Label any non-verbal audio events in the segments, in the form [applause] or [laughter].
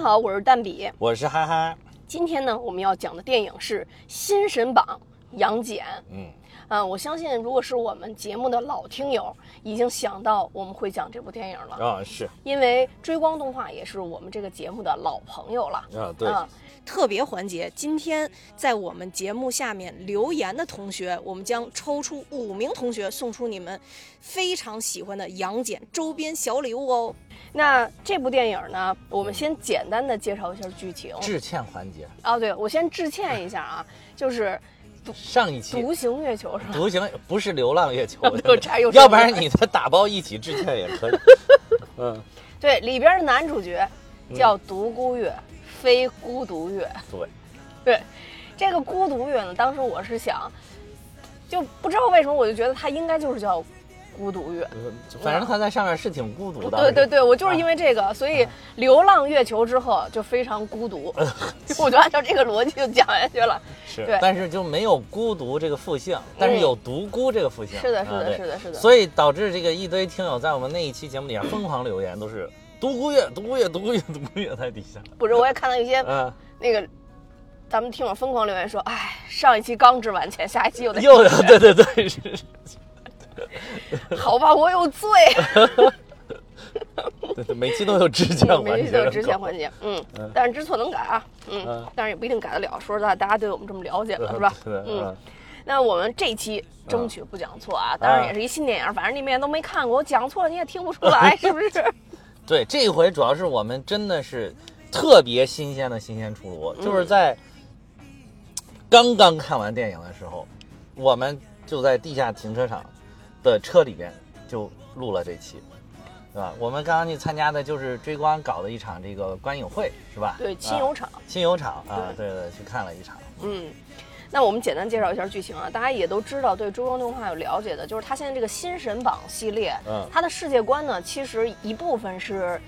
家好，我是蛋比。我是哈哈，今天呢，我们要讲的电影是《新神榜》杨戬。嗯，啊，我相信如果是我们节目的老听友，已经想到我们会讲这部电影了，啊是因为追光动画也是我们这个节目的老朋友了。啊对，啊，特别环节，今天在我们节目下面留言的同学，我们将抽出五名同学，送出你们非常喜欢的杨戬周边小礼物哦。那这部电影呢，我们先简单的介绍一下剧情。致歉环节，哦，对，我先致歉一下啊，就是 [laughs] 上一期独行月球是吧？独行不是流浪月球 [laughs] 要不然你的打包一起致歉也可以。[laughs] 嗯，对，里边的男主角叫独孤月，非孤独月。对，对，这个孤独月呢，当时我是想，就不知道为什么，我就觉得它应该就是叫孤独月。反正它在上面是挺孤独的。对对对，我就是因为这个，所以流浪月球之后就非常孤独，[laughs] 我就按照这个逻辑就讲下去了。是，但是就没有孤独这个复姓，但是有独孤这个复姓。是的，是的，是的，是的。所以导致这个一堆听友在我们那一期节目底下疯狂留言，都是独孤月、独孤月、独孤月、独孤月在底下。不是，我也看到一些嗯，那个咱们听友疯狂留言说，哎，上一期刚值完钱，下一期又得又对对对是。是 [laughs] 好吧，我有罪。[laughs] 对对，每期都有支钱环节，每期都有之前环节，嗯嗯，但是知错能改啊，嗯嗯，但是也不一定改得了。说实在，大家对我们这么了解了，嗯是吧？嗯，那我们这期争取不讲错啊，当然也是一新电影，反正你们也都没看过，我讲错了你也听不出来，是不是？对，这一回主要是我们真的是特别新鲜的新鲜出炉，嗯就是在刚刚看完电影的时候，我们就在地下停车场的车里边就录了这期，对吧？我们刚刚去参加的就是追光搞的一场这个观影会，是吧？对，亲友场，啊亲友场啊，对对，去看了一场。嗯。那我们简单介绍一下剧情啊，大家也都知道，对追光动画有了解的，就是它现在这个新神榜系列，嗯它的世界观呢，其实一部分是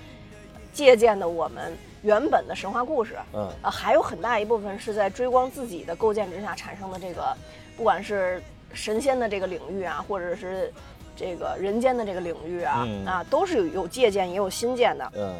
借鉴的我们原本的神话故事，嗯啊，还有很大一部分是在追光自己的构建之下产生的这个，不管是神仙的这个领域啊，或者是这个人间的这个领域啊，嗯啊，都是有有借鉴也有新建的。嗯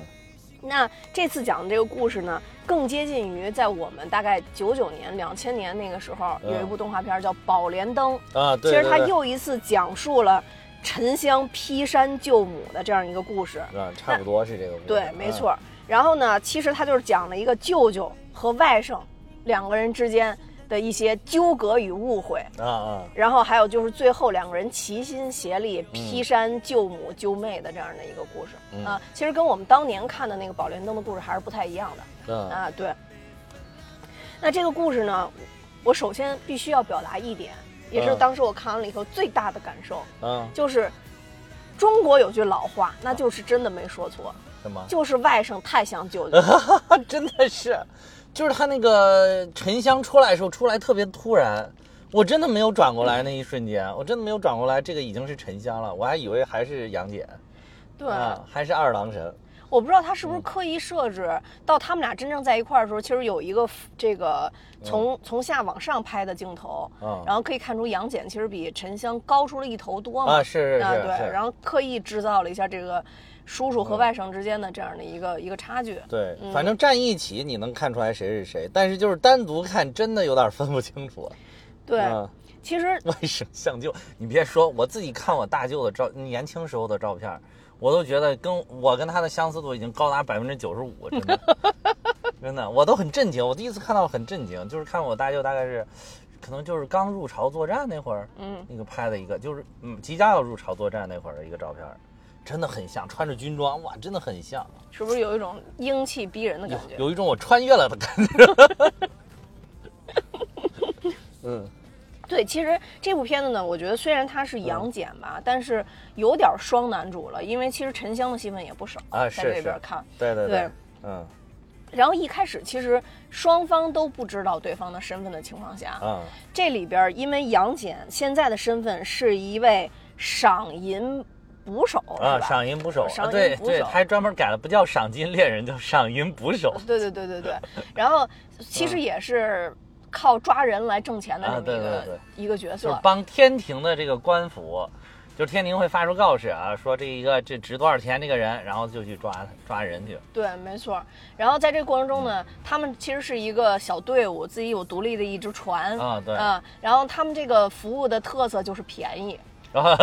那这次讲的这个故事呢，更接近于在我们大概九九年、两千年那个时候，嗯有一部动画片叫《宝莲灯》，啊，对，其实它又一次讲述了沉香劈山救母的这样一个故事。啊，差不多是这个故事。对，没嗯错。然后呢，其实它就是讲了一个舅舅和外甥两个人之间的一些纠葛与误会，啊啊，然后还有就是最后两个人齐心协力嗯劈山救母救妹的这样的一个故事、嗯啊。其实跟我们当年看的那个《宝莲灯》的故事还是不太一样的嗯啊。对。那这个故事呢，我首先必须要表达一点，也是嗯当时我看完了以后最大的感受，嗯，就是中国有句老话，那就是真的没说错。什么？就是外甥太像舅舅，[laughs] 真的是，就是他那个沉香出来的时候，出来特别突然，我真的没有转过来那一瞬间，我真的没有转过来，这个已经是沉香了，我还以为还是杨戬。对，啊，还是二郎神。我不知道他是不是刻意设置，到他们俩真正在一块儿的时候，其实有一个这个从从下往上拍的镜头，嗯。然后可以看出杨戬其实比沉香高出了一头多嘛，啊是是啊是是，对然后刻意制造了一下这个叔叔和外甥之间的这样的一个一个差距，对，嗯反正站一起你能看出来谁是谁，但是就是单独看真的有点分不清楚。[laughs] 对，嗯其实 [laughs] 外甥像舅，你别说，我自己看我大舅的照，年轻时候的照片，我都觉得跟我跟他的相似度已经高达百分之九十五，真的，[laughs] 真的，我都很震惊。我第一次看到很震惊，就是看我大舅大概是，可能就是刚入朝作战那会儿，嗯，那个拍的一个，就是嗯即将要入朝作战那会儿的一个照片，真的很像，穿着军装，哇，真的很像，是不是有一种英气逼人的感觉？有一种我穿越了的感觉。[laughs] 嗯，对，其实这部片子呢，我觉得虽然它是杨戬吧，但是有点双男主了，因为其实沉香的戏份也不少，啊在这边看。对对对，嗯。然后一开始其实双方都不知道对方的身份的情况下，嗯。这里边因为杨戬现在的身份是一位赏银捕手，啊，赏银捕手，赏啊对对，银捕手还专门改了，不叫赏金猎人，叫赏银捕手。[laughs] 对对对对对，然后其实也是靠抓人来挣钱的这啊么一个、对对对一个角就是色。帮天庭的这个官府就是天庭会发出告示啊，说这一个这值多少钱这个人，然后就去抓抓人去。对，没错。然后在这个过程中呢，他们其实是一个小队伍，自己有独立的一只船啊对啊。然后他们这个服务的特色就是便宜，[laughs] 啊，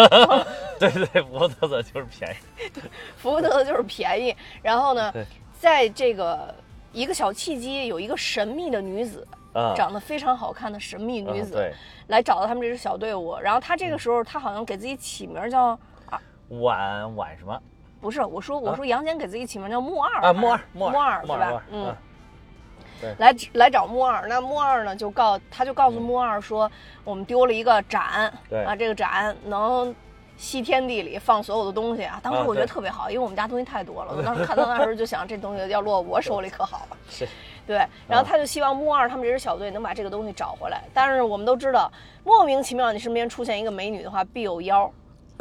对对对，服务特的就是便宜。福特的就是便宜。然后呢，在这个一个小契机，有一个神秘的女子，啊，长得非常好看的神秘女子，来找到他们这支小队伍。然后她这个时候，她好像给自己起名叫。晚晚什么不是，我说我说杨戬给自己起名叫木二啊？木二木二是吧？嗯啊，来来找木二，那木二呢就告他就告诉木二说，我们丢了一个盏，对啊，这个盏能吸天地里放所有的东西啊。当时啊我觉得特别好，因为我们家东西太多了，我 [laughs] 当时看到那时候就想，这东西要落我手里可好了。是对，然后他就希望木二他们这支小队能把这个东西找回来。但是我们都知道，莫名其妙你身边出现一个美女的话，必有妖。[laughs]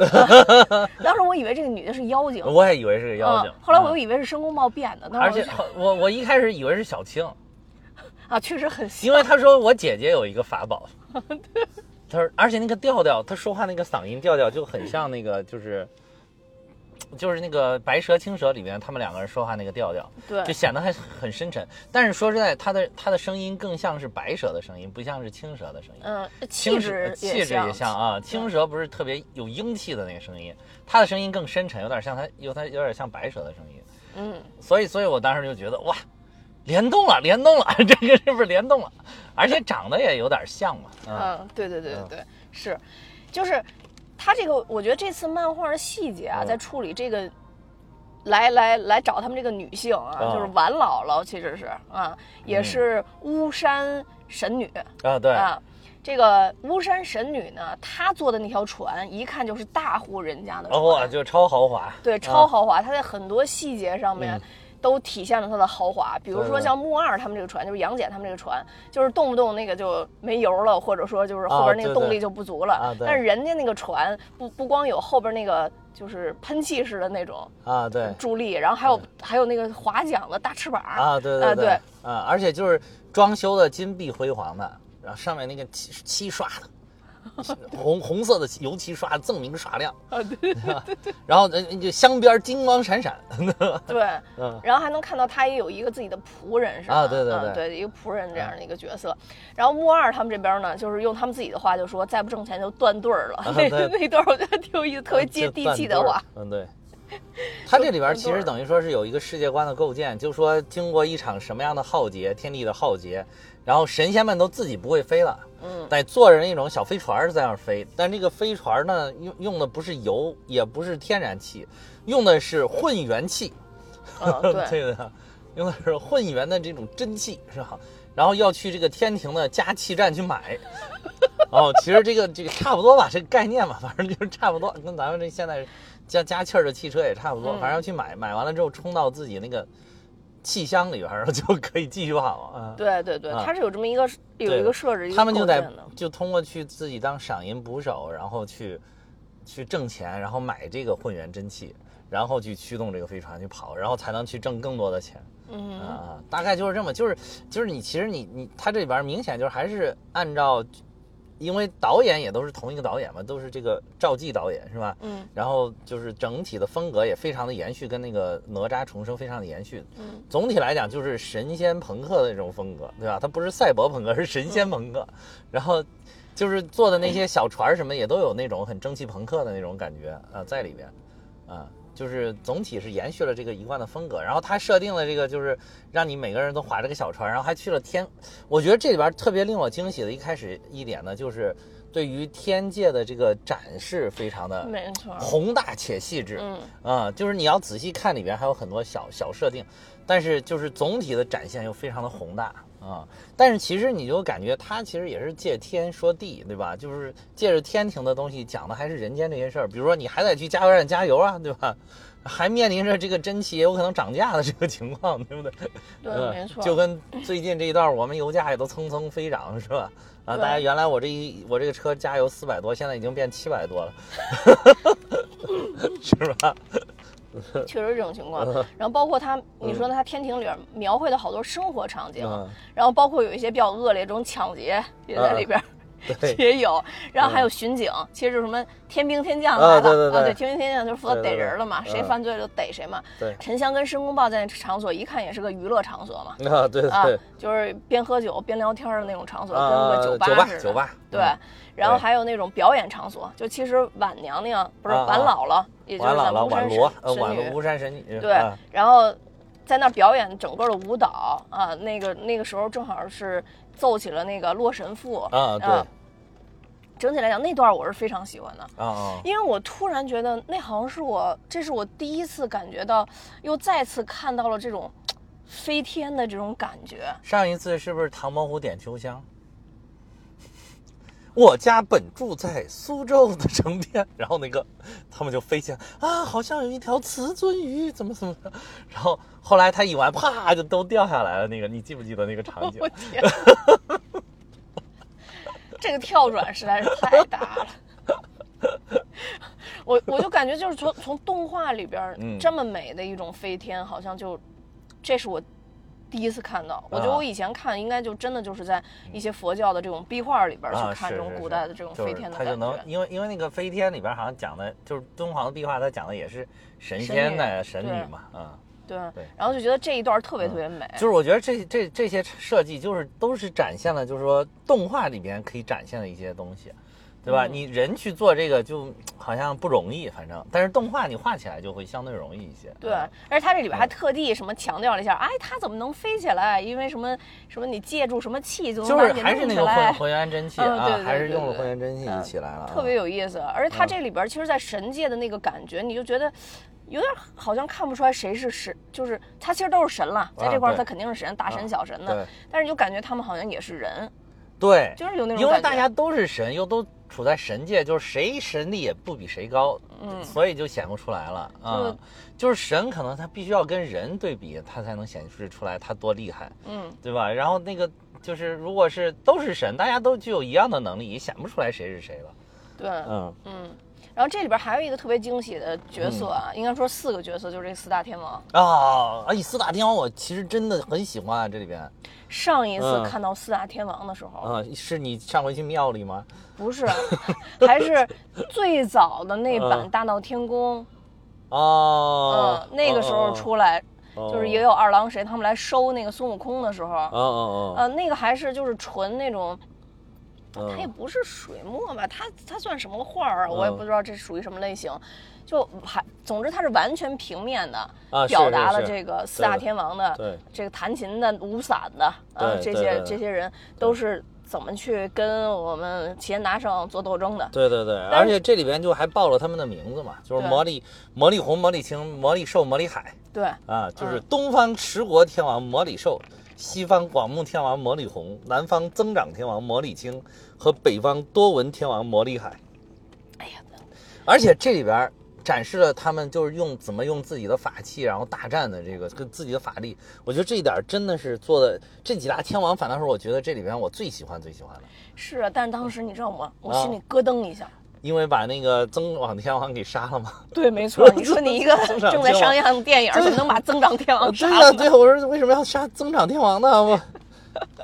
当时我以为这个女的是妖精，我也以为是个妖精嗯，，后来我又啊以为是申公豹变的，那而且我我我一开始以为是小青，啊，确实很像。因为他说我姐姐有一个法宝，他说而且那个调调，他说话那个嗓音调调就很像那个就是。就是那个白蛇青蛇里面，他们两个人说话那个调调，对就显得还很深沉。但是说实在，他的他的声音更像是白蛇的声音，不像是青蛇的声音。嗯，气青质蛇气质也像啊，青蛇不是特别有英气的那个声音，他的声音更深沉，有点像他有他有点像白蛇的声音。嗯，所以，所以我当时就觉得哇，联动了，联动了，[laughs] 这个是不是联动了？而且长得也有点像嘛。啊，嗯，对对对对嗯对，是，就是他这个，我觉得这次漫画的细节啊，嗯在处理这个。来来来找他们这个女性啊，啊就是婉姥姥，其实是啊，也嗯是巫山神女、啊，对，啊。这个巫山神女呢，她坐的那条船，一看就是大户人家的船，哦，就超豪华。对，啊超豪华。她在很多细节上面嗯都体现了它的豪华。比如说像木二他们这个船，就是杨戬他们这个船，就是动不动那个就没油了，或者说就是后边那个动力就不足了。啊对。但是人家那个船不不光有后边那个就是喷气式的那种啊，对。助力，然后还有还有那个划桨的大翅膀。啊，对对啊对。啊，而且就是装修的金碧辉煌的，然后上面那个漆漆刷的，[laughs] 红红色的油漆刷锃明刷亮，啊对对对 [laughs] 然后呃就镶边金光闪闪，对。[laughs] 嗯然后还能看到他也有一个自己的仆人，是吧？啊对对对嗯对，一个仆人这样的一个角色。然后木二他们这边呢，就是用他们自己的话就说，再不挣钱就断队儿了。那那段我觉得挺有意思，特别接地气的话。嗯，对。它这里边其实等于说是有一个世界观的构建，就说经过一场什么样的浩劫，天地的浩劫，然后神仙们都自己不会飞了，嗯得坐着那种小飞船儿在那儿飞。但这个飞船呢，用用的不是油，也不是天然气，用的是混元气。嗯，对，[laughs] 的，用的是混元的这种真气，是吧？然后要去这个天庭的加气站去买。哦，其实这个这个差不多吧，这个概念嘛，反正就是差不多，跟咱们这现在加加气儿的汽车也差不多。嗯反正要去买，买完了之后充到自己那个气箱里边儿，然后就可以继续跑啊。对对对，啊它是有这么一个有一个设置，他们就得构建的就通过去自己当赏银捕手，然后去去挣钱，然后买这个混元真气，然后去驱动这个飞船去跑，然后才能去挣更多的钱。嗯啊，大概就是这么，就是就是你其实你你它这里边明显就是还是按照，因为导演也都是同一个导演嘛，都是这个赵季导演是吧？嗯然后就是整体的风格也非常的延续，跟那个哪吒重生非常的延续。嗯总体来讲就是神仙朋克的那种风格，对吧？它不是赛博朋克，是神仙朋克。然后就是做的那些小船什么也都有那种很蒸汽朋克的那种感觉啊在里边，啊，就是总体是延续了这个一贯的风格。然后他设定了这个就是让你每个人都划着个小船，然后还去了天。我觉得这里边特别令我惊喜的，一开始一点呢，就是对于天界的这个展示非常的宏大且细致。嗯啊、就是你要仔细看里边还有很多小小设定，但是就是总体的展现又非常的宏大啊、但是其实你就感觉它其实也是借天说地，对吧？就是借着天庭的东西讲的还是人间这些事儿，比如说你还得去加油站加油啊，对吧？还面临着这个真气也有可能涨价的这个情况，对不对？对，嗯没错，就跟最近这一段我们油价也都蹭蹭飞涨，是吧？啊，大家原来我这一我这个车加油四百多，现在已经变七百多了，[laughs] 是吧？[laughs] 确实这种情况。然后包括他，你说他天庭里边描绘的好多生活场景，嗯然后包括有一些比较恶劣这种抢劫也在里边。[laughs] 也有，然后还有巡警，其实就是什么天兵天将来的啊对天兵天将就是负责逮人了嘛，谁嗯犯罪就逮谁嘛。对沉香跟申公豹在那场所一看也是个娱乐场所嘛，啊，对啊对，就是边喝酒边聊天的那种场所，跟啊个酒吧似的。酒吧对嗯，然后还有那种表演场所，就其实晚娘娘不是晚姥姥，也就是咱晚姥姥巫山神女晚巫山神女对啊，然后在那表演整个的舞蹈啊，那个那个时候正好是奏起了那个《洛神赋》啊对整体来讲那段我是非常喜欢的。啊啊因为我突然觉得，那好像是我，这是我第一次感觉到，又再次看到了这种 [tsk] 飞天的这种感觉。上一次是不是唐伯虎点秋香？我家本住在苏州的城边，然后那个他们就飞起来啊，好像有一条雌鳟鱼，怎么怎么的，然后后来他一玩，啪就都掉下来了。那个你记不记得那个场景 [laughs] 我？天，[laughs] 这个跳转实在是太大了。我我就感觉就是从从动画里边这么美的一种飞天，好像就这是我第一次看到。我觉得啊我以前看应该就真的就是在一些佛教的这种壁画里边去看这种古代的这种就是飞天的他就能感觉。因为因为那个飞天里边好像讲的就是敦煌的壁画，它讲的也是神仙的神对女嘛，嗯。对对，然后就觉得这一段特别特别美。就是我觉得这这这些设计就是都是展现了，就是说动画里边可以展现的一些东西，对吧？嗯你人去做这个就好像不容易，反正，但是动画你画起来就会相对容易一些。对嗯，而且它这里边还特地什么强调了一下，哎，它怎么能飞起来？因为什么什么你借助什么气就能就是还是那个混混元真气啊嗯对对，还是用了混元真气嗯起来了啊，特别有意思。而且它嗯这里边其实，在神界的那个感觉，你就觉得有点好像看不出来谁是神，就是他其实都是神了，在这块他肯定是神，大神啊小神的，对但是你就感觉他们好像也是人，对，就是有那种因为。大家都是神，又都处在神界，就是谁神力也不比谁高，嗯所以就显不出来了啊、就就是神可能他必须要跟人对比，他才能显示出来他多厉害，嗯，对吧？然后那个就是如果是都是神，大家都具有一样的能力，也显不出来谁是谁了。对，嗯嗯。然后这里边还有一个特别惊喜的角色啊，应该说四个角色，就是这四大天王。啊，而且，四大天王我其实真的很喜欢啊，这里边。上一次嗯。看到四大天王的时候，啊，是你上回去庙里吗？不是，[laughs] 还是最早的那版《嗯大闹天宫》哦，嗯，那个时候出来，哦。就是也有二郎神他们来收那个孙悟空的时候，哦哦呃，那个还是就是纯那种，哦，它也不是水墨吧，它它算什么画儿啊？我也嗯不知道这属于什么类型，就还总之它是完全平面的，啊表达了这个四大天王的对这个弹琴的、舞伞的，呃，这些这些人都是怎么去跟我们齐天大圣做斗争的。对对对，而且这里边就还报了他们的名字嘛，就是魔力魔力红、魔力青、魔力寿、魔力海对，啊，就是嗯东方持国天王魔力寿，西方广目天王魔力红，南方增长天王魔力青和北方多闻天王魔力海。哎呀，而且这里边展示了他们就是用怎么用自己的法器，然后大战的这个跟自己的法力，我觉得这一点真的是做的。这几大天王反倒是我觉得这里边我最喜欢最喜欢的，是啊，但是当时你知道吗？我啊心里咯噔一下。因为把那个增长天王给杀了嘛。对，没错。[laughs] 你说你一个正在上映的电影，对怎么能把增长天王对呀、杀了呢？对，我说为什么要杀增长天王呢？我，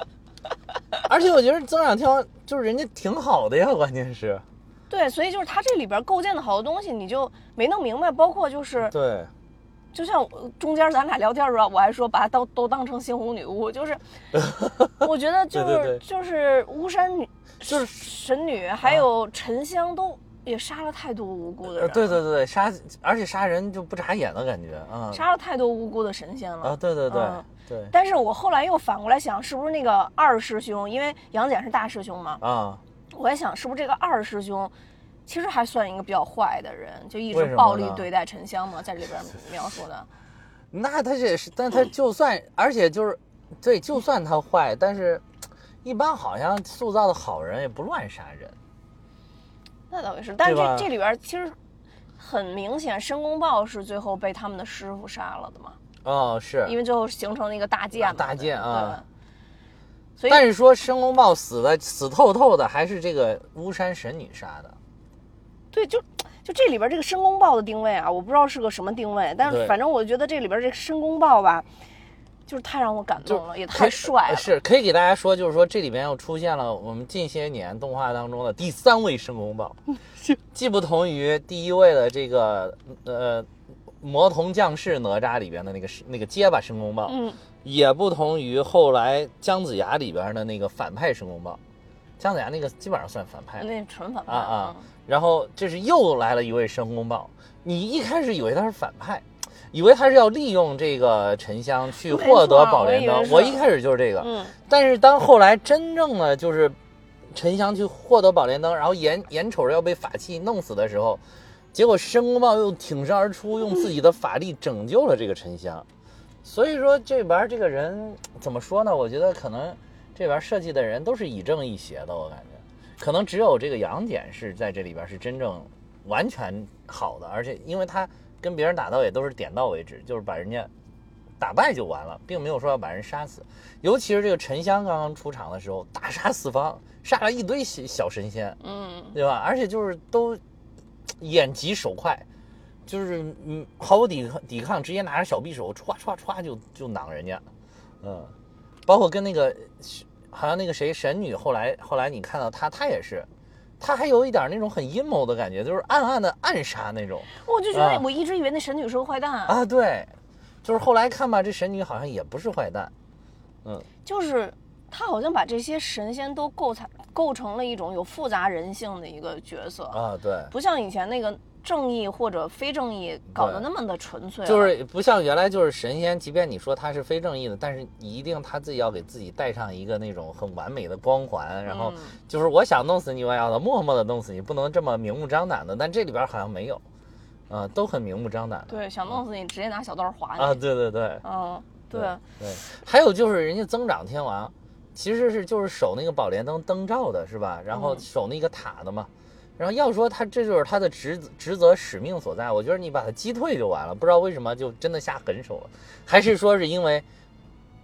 [laughs] 而且我觉得增长天王就是人家挺好的呀，关键是，对，所以就是他这里边构建的好多东西，你就没弄明白。包括就是，对，就像我中间咱俩聊天的时候，我还说把她都都当成猩红女巫，就是 [laughs] 我觉得就是就是巫山女就是神女，还有沉香都也杀了太多无辜的呃人，对对对，杀，而且杀人就不眨眼的感觉啊杀了太多无辜的神仙了啊，对对对嗯对。但是我后来又反过来想，是不是那个二师兄，因为杨戬是大师兄嘛，啊，我在想，是不是这个二师兄，其实还算一个比较坏的人，就一直暴力对待沉香嘛，在里边 [laughs] 描述的。那他这也是，但他就算，而且就是，对，就算他坏，但是，一般好像塑造的好人也不乱杀人。那倒也是，但是这这里边其实很明显，申公豹是最后被他们的师傅杀了的嘛，哦，是，因为最后形成了一个大剑嘛。大剑啊。所以，但是说申公豹死的死透透的，还是这个巫山神女杀的。对，就就这里边这个申公豹的定位啊，我不知道是个什么定位，但是反正我觉得这里边这个申公豹吧，就是太让我感动了，也太帅了。是可以给大家说，就是说这里边又出现了我们近些年动画当中的第三位申公豹，[laughs] 既不同于第一位的这个呃魔童降世哪吒里边的那个是那个结巴申公豹，嗯，也不同于后来姜子牙里边的那个反派申公豹，姜子牙那个基本上算反派那纯反派啊啊，然后这是又来了一位申公豹，你一开始以为他是反派。以为他是要利用这个沉香去获得宝莲灯，我一开始就是这个，嗯，但是当后来真正的就是沉香去获得宝莲灯，然后眼眼瞅着要被法器弄死的时候，结果申公豹又挺身而出，用自己的法力拯救了这个沉香。所以说这边这个人怎么说呢？我觉得可能这边设计的人都是以正易邪的，我感觉可能只有这个杨戬是在这里边是真正完全好的，而且因为他跟别人打斗也都是点到为止，就是把人家打败就完了，并没有说要把人杀死。尤其是这个沉香刚刚出场的时候，大杀四方，杀了一堆小小神仙，嗯，对吧？而且就是都眼疾手快，就是嗯毫无抵抗抵抗，直接拿着小匕首歘歘歘就就攮人家，嗯，包括跟那个好像那个谁神女，后来后来你看到她，她也是。她还有一点那种很阴谋的感觉，就是暗暗的暗杀那种。我就觉得啊。我一直以为那神女是个坏蛋，啊，对，就是后来看吧，这神女好像也不是坏蛋，嗯，就是他好像把这些神仙都构成构成了一种有复杂人性的一个角色，啊，对，不像以前那个正义或者非正义搞得那么的纯粹，就是不像原来就是神仙，即便你说他是非正义的，但是你一定他自己要给自己带上一个那种很完美的光环，然后嗯就是我想弄死你，我也要默默的弄死你，不能这么明目张胆的。但这里边好像没有，啊，都很明目张胆的。对，想弄死你直接拿小刀划你，啊，对对对嗯，对，对，还有就是人家增长天王，其实是就是守那个宝莲灯灯罩的是吧？然后嗯守那个塔的嘛。然后要说他这就是他的职职责使命所在，我觉得你把他击退就完了。不知道为什么就真的下狠手了，还是说是因为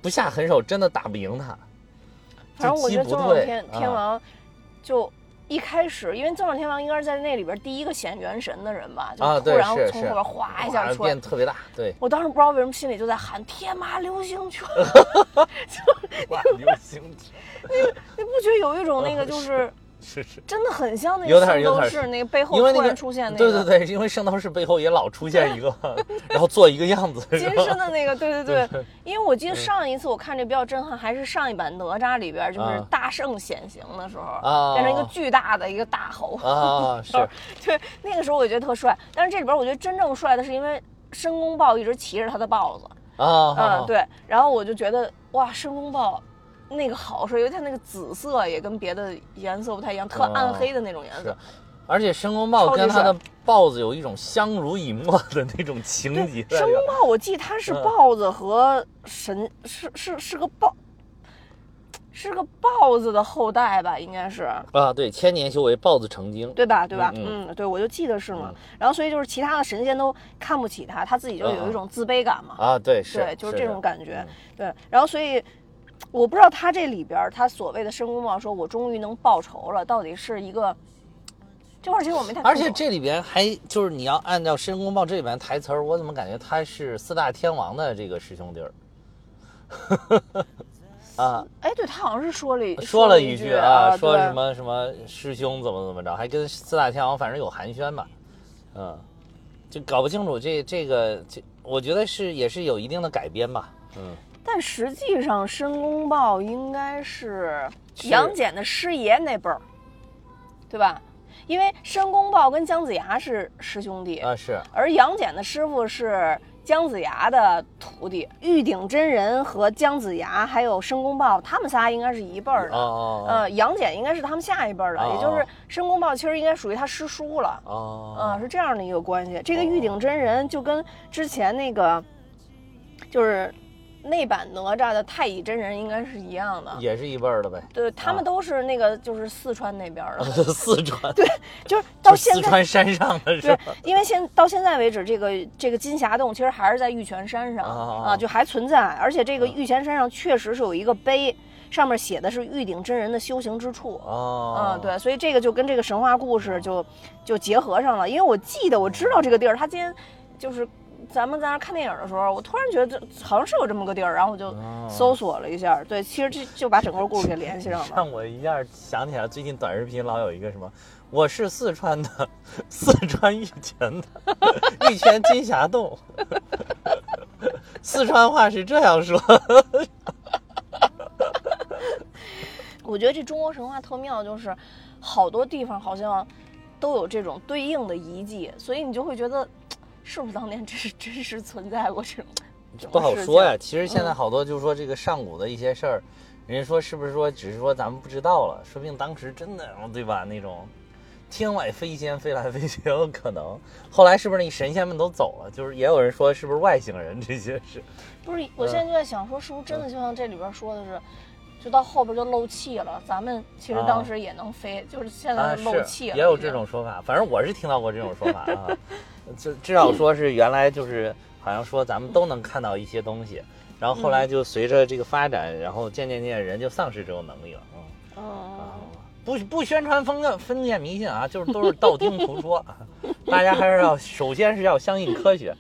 不下狠手真的打不赢他？反正我觉得就击不退增长天天啊王就。一开始，因为增长天王应该是在那里边第一个显元神的人吧，就突然从后边哗一下出来变，特别大，对，我当时不知道为什么心里就在喊天马流星拳，哇，流星拳你不觉得有一种那个 [laughs] 就是是是，真的很像那个圣斗士那个背后突然出现那个对对对，因为圣斗士背后也老出现一个，[laughs] 然后做一个样子，金身的那个，对对 [laughs] 对，因为我记得上一次我看这比较震撼，还是上一版哪吒里边，就是啊。大圣显形的时候，啊。变成一个巨大的一个大猴，啊，[laughs] 是。对，那个时候我觉得特帅。但是这里边我觉得真正帅的是因为申公豹一直骑着他的豹子，啊，嗯，对，然后我就觉得哇，申公豹。那个好帅，因为它那个紫色也跟别的颜色不太一样，特哦暗黑的那种颜色是。而且申公豹跟他的豹子有一种相濡以沫的那种情节，申公豹，我记得他是嗯豹子和神，是是是个豹，是个豹子的后代吧，应该是，啊，对，千年修为，豹子成精，对吧？对吧？嗯嗯，对，我就记得是嘛嗯。然后所以就是其他的神仙都看不起他，他自己就有一种自卑感嘛。啊，对，是，对，就是这种感觉嗯。对，然后所以。我不知道他这里边他所谓的申公豹说“我终于能报仇了”，到底是一个这块儿其实我没太。而且这里边还就是你要按照申公豹这里边台词儿，我怎么感觉他是四大天王的这个师兄弟儿？[laughs] 啊，哎，对他好像是说了一说了一句啊，说什么什么师兄怎么怎么着，还跟四大天王反正有寒暄吧，嗯，就搞不清楚这这个这，我觉得是也是有一定的改编吧，嗯，但实际上，申公豹应该是是杨戬的师爷那辈儿，对吧？因为申公豹跟姜子牙是师兄弟，啊是，而杨戬的师傅是姜子牙的徒弟。玉鼎真人和姜子牙还有申公豹，他们仨应该是一辈儿的。哦哦呃，杨戬应该是他们下一辈儿的，哦也就是申公豹其实应该属于他师叔了。哦啊，是这样的一个关系。这个玉鼎真人就跟之前那个，就是那版哪吒的太乙真人应该是一样的。也是一辈儿的呗，对他们都是那个，就是四川那边儿的，[laughs] 四川，对，就是到现在，四川山上的是对？，因为现到现在为止，这个这个金霞洞其实还是在玉泉山上啊啊，就还存在，而且这个玉泉山上确实是有一个碑，上面写的是玉鼎真人的修行之处。哦嗯，，对，所以这个就跟这个神话故事就就结合上了。因为我记得我知道这个地儿，它今天就是咱们在那看电影的时候，我突然觉得这好像是有这么个地儿，然后我就哦搜索了一下。对，其实这就把整个故事给联系上了。让我一下想起来，最近短视频老有一个什么，我是四川的，[laughs] 四川玉泉的玉泉金霞洞，[laughs] 四川话是这样说。[laughs] 我觉得这中国神话特妙，就是好多地方好像都有这种对应的遗迹，所以你就会觉得，是不是当年真是真实存在过这种？不好说呀。其实现在好多就是说这个上古的一些事儿，人家说是不是说只是说咱们不知道了，说不定当时真的对吧？那种天外飞仙飞来飞去也有可能。后来是不是那神仙们都走了？就是也有人说是不是外星人这些事？不是，我现在就在想，说是不是真的就像这里边说的是，就到后边就漏气了。咱们其实啊当时也能飞，就是现啊，在漏气了。也有这种说法，反正我是听到过这种说法啊。[laughs] 就至少说是原来就是好像说咱们都能看到一些东西，然后后来就随着这个发展，然后渐渐渐人就丧失这种能力了。嗯。哦，不不宣传封建封建迷信啊，就是都是道听途说，啊大家还是要首先是要相信科学。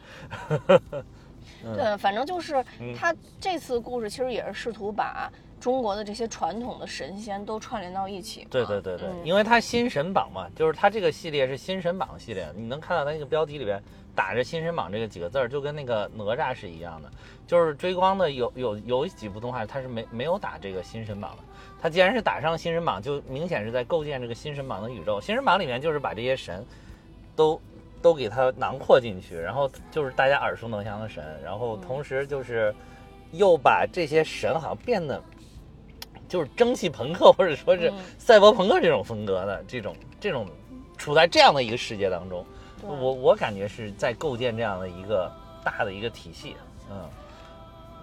[laughs] 对，反正就是嗯他这次故事其实也是试图把中国的这些传统的神仙都串联到一起。对对对对，嗯因为它新神榜嘛，就是它这个系列是新神榜系列，你能看到它那个标题里边打着“新神榜”这个几个字儿，就跟那个哪吒是一样的。就是追光的有有有几部动画，它是没没有打这个新神榜的。它既然是打上新神榜，就明显是在构建这个新神榜的宇宙。新神榜里面就是把这些神都都给它囊括进去，然后就是大家耳熟能详的神，然后同时就是又把这些神好像变得就是蒸汽朋克或者说是嗯赛博朋克这种风格的这种这种处在这样的一个世界当中，我我感觉是在构建这样的一个大的一个体系，嗯。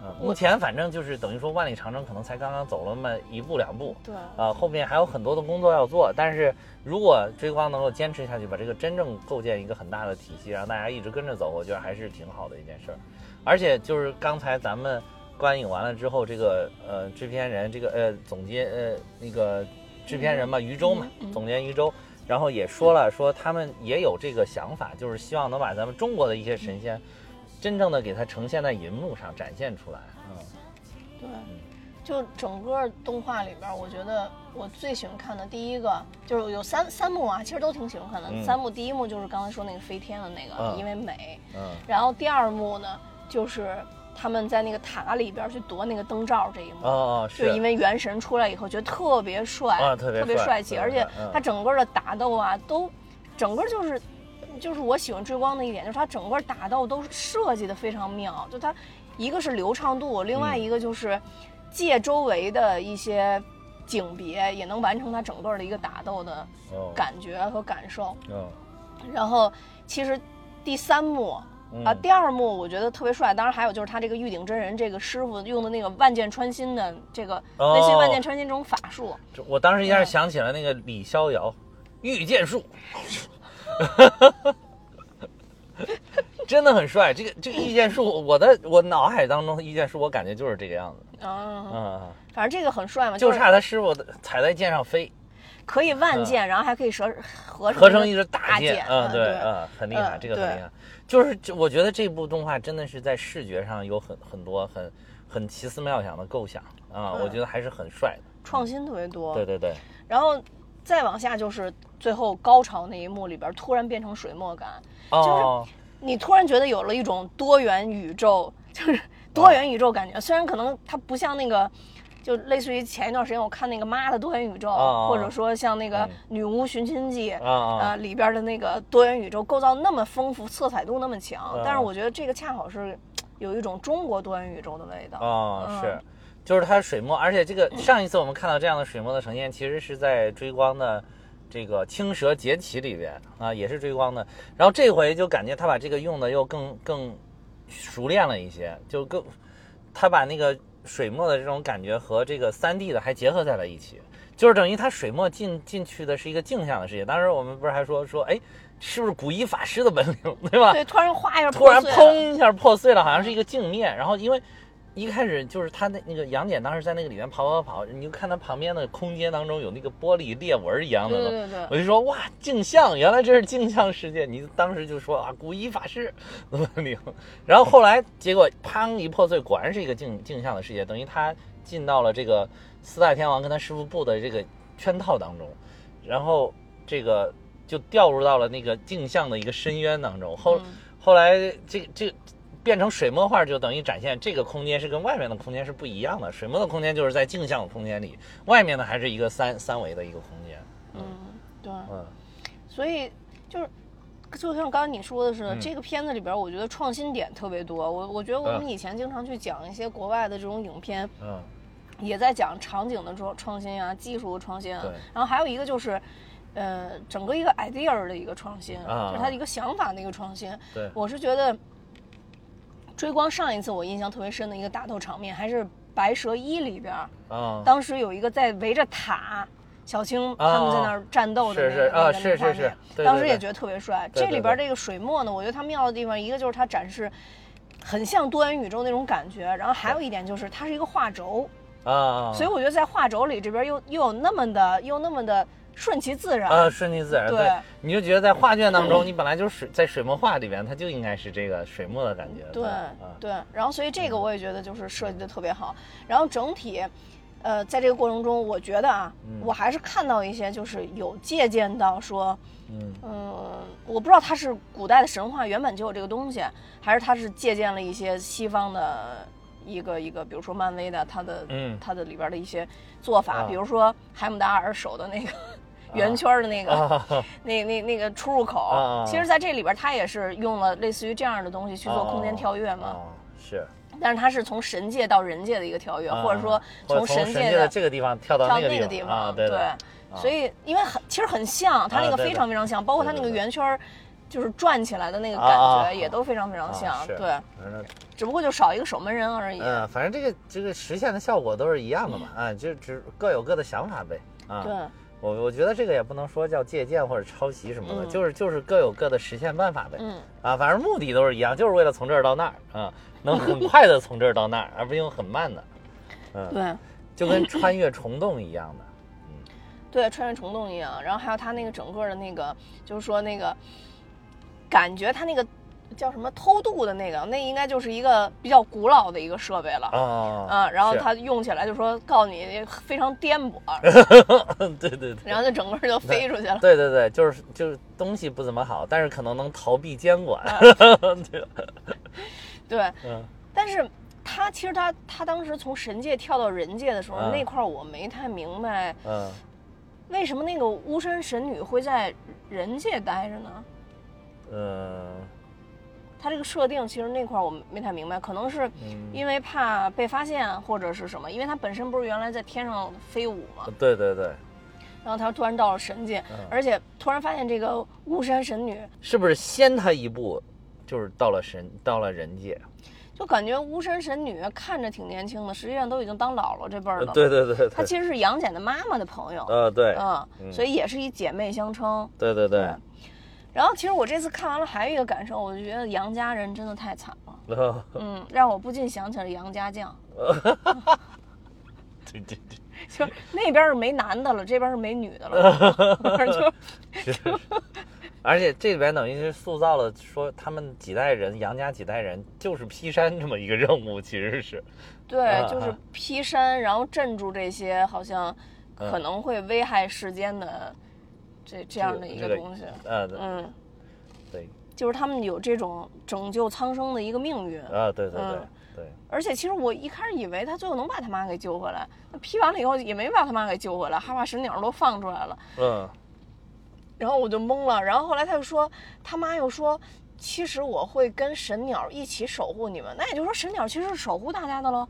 嗯，目前反正就是等于说万里长征可能才刚刚走了那么一步两步，对，啊，后面还有很多的工作要做。但是如果追光能够坚持下去，把这个真正构建一个很大的体系，让大家一直跟着走，我觉得还是挺好的一件事儿。而且就是刚才咱们观影完了之后，这个呃制片人这个呃总监呃那个制片人嘛，于舟嘛，总监于舟，然后也说了，说他们也有这个想法，就是希望能把咱们中国的一些神仙，真正的给它呈现在银幕上展现出来。嗯，对，就整个动画里边，我觉得我最喜欢看的第一个就是有三三幕啊，其实都挺喜欢看的。嗯。三幕第一幕就是刚才说那个飞天的那个，嗯。因为美。嗯。然后第二幕呢，就是他们在那个塔里边去夺那个灯罩这一幕。就因为元神出来以后，觉得特别帅，啊特别帅帅气，特而且他整个的打斗啊，都整个就是就是我喜欢追光的一点，就是他整个打斗都设计的非常妙，就他一个是流畅度，另外嗯一个就是借周围的一些景别，也能完成他整个的一个打斗的哦感觉和感受。嗯然后其实第三幕。嗯。啊，第二幕我觉得特别帅，当然还有就是他这个玉鼎真人这个师傅用的那个万箭穿心的这个哦。类似于万箭穿心这种法术，我当时一下嗯。想起了那个李逍遥，御剑术，[laughs] 真的很帅。这个这个御剑术，我的我脑海当中的御剑术，我感觉就是这个样子。嗯，嗯，反正这个很帅嘛，就是差他师傅踩在剑上飞，可以万箭，然后还可以合合合成一个只大剑，嗯，对，嗯，很厉害，嗯这个很厉害。就是我觉得这部动画真的是在视觉上有很很多很很奇思妙想的构想啊，嗯我觉得还是很帅的。创新特别多。对对对，然后再往下就是最后高潮那一幕里边，突然变成水墨感，就是，你突然觉得有了一种多元宇宙，就是多元宇宙感觉。虽然可能它不像那个。就类似于前一段时间我看那个《妈的多元宇宙》哦或者说像那个《嗯女巫寻亲记》啊里边的那个多元宇宙构造那么丰富，色彩度那么强，嗯但是我觉得这个恰好是有一种中国多元宇宙的味道。啊，嗯。是，就是它水墨，而且这个上一次我们看到这样的水墨的呈现，其实是在追光的这个《青蛇劫起》里边啊，也是追光的。然后这回就感觉他把这个用的又更更熟练了一些，就更他把那个水墨的这种感觉和这个三 D 的还结合在了一起，就是等于它水墨进进去的是一个镜像的世界。当时我们不是还说说，哎，是不是古一法师的本领，对吧？对，突然哗一下突然砰一下破碎了，好像是一个镜面。然后因为一开始就是他那那个杨戬当时在那个里面跑跑跑，你就看他旁边的空间当中有那个玻璃裂纹一样的对对对我就说哇，镜像，原来这是镜像世界。你当时就说啊，古一法师怎么领？然后后来结果砰一破碎，果然是一个镜镜像的世界，等于他进到了这个四大天王跟他师傅布的这个圈套当中，然后这个就掉入到了那个镜像的一个深渊当中。后、嗯后来这这。变成水墨画就等于展现这个空间是跟外面的空间是不一样的，水墨的空间就是在镜像的空间里，外面呢还是一个三三维的一个空间。嗯，对，嗯所以就是。就像刚才你说的似的，嗯这个片子里边，我觉得创新点特别多。我我觉得我们嗯以前经常去讲一些国外的这种影片，嗯也在讲场景的创创新啊，技术的创新啊对。然后还有一个就是，呃，整个一个 idea 的一个创新，啊就是它的一个想法的一个创新。对我是觉得，追光上一次我印象特别深的一个打斗场面，还是《白蛇一》里边儿，啊当时有一个在围着塔。小青他们在那儿战斗的那个、是是啊那个画是是是面当时也觉得特别帅。这里边这个水墨呢，我觉得它妙的地方，一个就是它展示很像多元宇宙那种感觉，然后还有一点就是它是一个画轴，啊，所以我觉得在画轴里这边又又有那么的又那么的顺其自然。啊顺其自然，对。你就觉得在画卷当中，你本来就是水在水墨画里边，它就应该是这个水墨的感觉。对啊对，然后所以这个我也觉得就是设计的特别好，然后整体。呃，在这个过程中，我觉得啊，嗯。我还是看到一些就是有借鉴到说，嗯。嗯，我不知道它是古代的神话原本就有这个东西，还是它是借鉴了一些西方的一个一个，比如说漫威的它的、嗯。它的里边的一些做法，啊。比如说海姆达尔手的那个圆圈的那个、啊 [laughs] 那那那个出入口，啊。其实在这里边它也是用了类似于这样的东西去做空间跳跃嘛，啊是，但是它是从神界到人界的一个跳跃，啊或者说从神界神的这个地方跳到跳那那个地方，对对，所以因为很其实很像，它那个非常非常像，包括它那个圆圈，就是转起来的那个啊感觉也都非常非常像对，反正只不过就少一个守门人而已。嗯，反正这个这个实现的效果都是一样的嘛，啊，就只各有各的想法呗，啊，对，我我觉得这个也不能说叫借鉴或者抄袭什么的，嗯。就是就是各有各的实现办法呗，嗯，啊，反正目的都是一样，就是为了从这儿到那儿啊，能很快的从这儿到那儿，而不用很慢的，嗯，对。就跟穿越虫洞一样的，嗯。[coughs] 对，穿越虫洞一样。然后还有它那个整个的那个，就是说那个感觉，它那个叫什么偷渡的那个，那应该就是一个比较古老的一个设备了。啊啊，然后是它用起来就说告诉你非常颠簸，[laughs] 对对对。然后就整个就飞出去了。对对对，就是就是东西不怎么好，但是可能能逃避监管。对，[laughs] 对，嗯但是他其实他他当时从神界跳到人界的时候，嗯那块我没太明白，嗯为什么那个巫山神女会在人界待着呢？嗯他这个设定其实那块儿我没太明白，可能是嗯，因为怕被发现或者是什么，因为他本身不是原来在天上飞舞嘛，对对对，然后他突然到了神界，嗯而且突然发现这个巫山神女，是不是先他一步，就是到了神到了人界？就感觉巫山神女看着挺年轻的，实际上都已经当姥姥这辈儿了。对对对对，她其实是杨戬的妈妈的朋友，呃对，嗯，嗯所以也是以姐妹相称。对对对，然后其实我这次看完了，还有一个感受，我就觉得杨家人真的太惨了，呃 [laughs] 嗯，让我不禁想起了杨家将，[laughs] 对对对，就那边是没男的了，这边是没女的了，[laughs] 就而且这里边等于是塑造了说他们几代人，杨家几代人就是劈山这么一个任务，其实是，对，啊就是劈山，然后镇住这些好像可能会危害世间的这这样的一个个东西，呃嗯，对，就是他们有这种拯救苍生的一个命运。啊对对对嗯对，而且其实我一开始以为他最后能把他妈给救回来，那劈完了以后也没把他妈给救回来，还把神鸟都放出来了，嗯然后我就懵了。然后后来他又说，他妈又说，其实我会跟神鸟一起守护你们，那也就是说神鸟其实是守护大家的喽。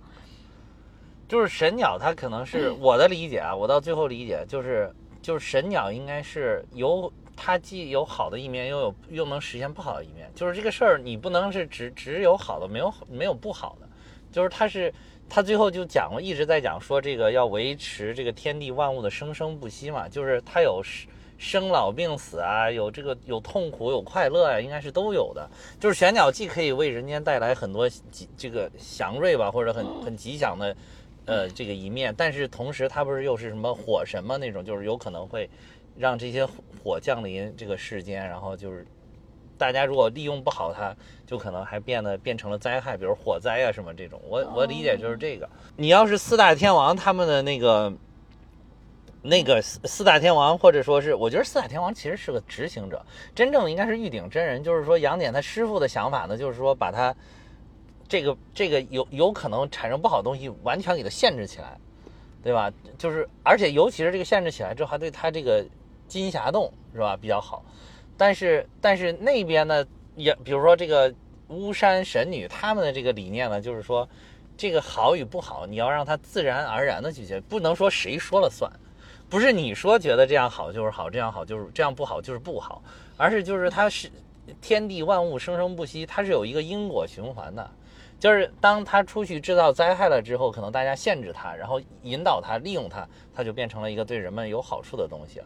就是神鸟，它可能是 [clears throat] 我的理解啊，我到最后理解就是就是神鸟应该是有它既有好的一面，又有又能实现不好的一面。就是这个事儿，你不能是只只有好的，没有没有不好的。就是它是它最后就讲了，一直在讲说这个要维持这个天地万物的生生不息嘛，就是它有是生老病死啊，有这个有痛苦有快乐啊，应该是都有的。就是玄鸟既可以为人间带来很多吉这个祥瑞吧，或者很很吉祥的，呃，这个一面，但是同时它不是又是什么火神嘛那种，就是有可能会让这些火降临这个世间，然后就是大家如果利用不好它，就可能还变得变成了灾害，比如火灾啊什么这种。我我理解就是这个。你要是四大天王他们的那个。那个四四大天王，或者说是，我觉得四大天王其实是个执行者，真正的应该是玉鼎真人。就是说，杨戬他师傅的想法呢，就是说把他这个这个有有可能产生不好的东西，完全给它限制起来，对吧？就是而且尤其是这个限制起来之后，还对它这个金霞洞是吧比较好。但是但是那边呢，也比如说这个巫山神女他们的这个理念呢，就是说这个好与不好，你要让它自然而然的去决，不能说谁说了算。不是你说觉得这样好就是好，这样好就是这样不好就是不好，而是就是它是天地万物生生不息，它是有一个因果循环的。就是当它出去制造灾害了之后，可能大家限制它，然后引导它，利用它，它就变成了一个对人们有好处的东西。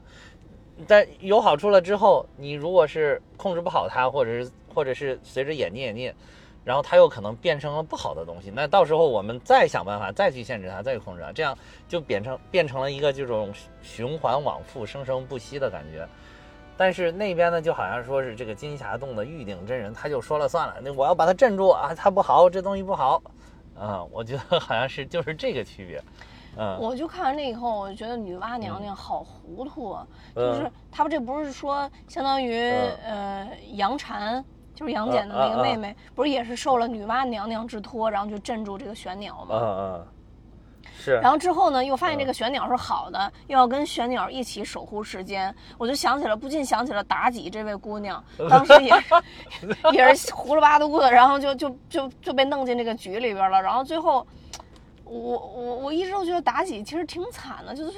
但有好处了之后，你如果是控制不好它，或者是或者是随着演进演进。然后它又可能变成了不好的东西，那到时候我们再想办法再去限制它，再去控制它，这样就变成变成了一个这种循环往复、生生不息的感觉。但是那边呢，就好像说是这个金霞洞的玉鼎真人，他就说了算了，那我要把他镇住啊，他不好，这东西不好，啊，我觉得好像是就是这个区别，嗯。我就看完这以后，我就觉得女娲娘娘好糊涂啊，就是他们这不是说相当于呃杨婵。就是杨戬的那个妹妹，不是也是受了女娲娘娘之托，然后就镇住这个玄鸟吗？嗯嗯，是。然后之后呢，又发现这个玄鸟是好的，又要跟玄鸟一起守护世间，我就想起了，不禁想起了妲己这位姑娘，[laughs] 当时也也是胡了八涂的，然后就就就就被弄进这个局里边了。然后最后，我我我一直都觉得妲己其实挺惨的，就是。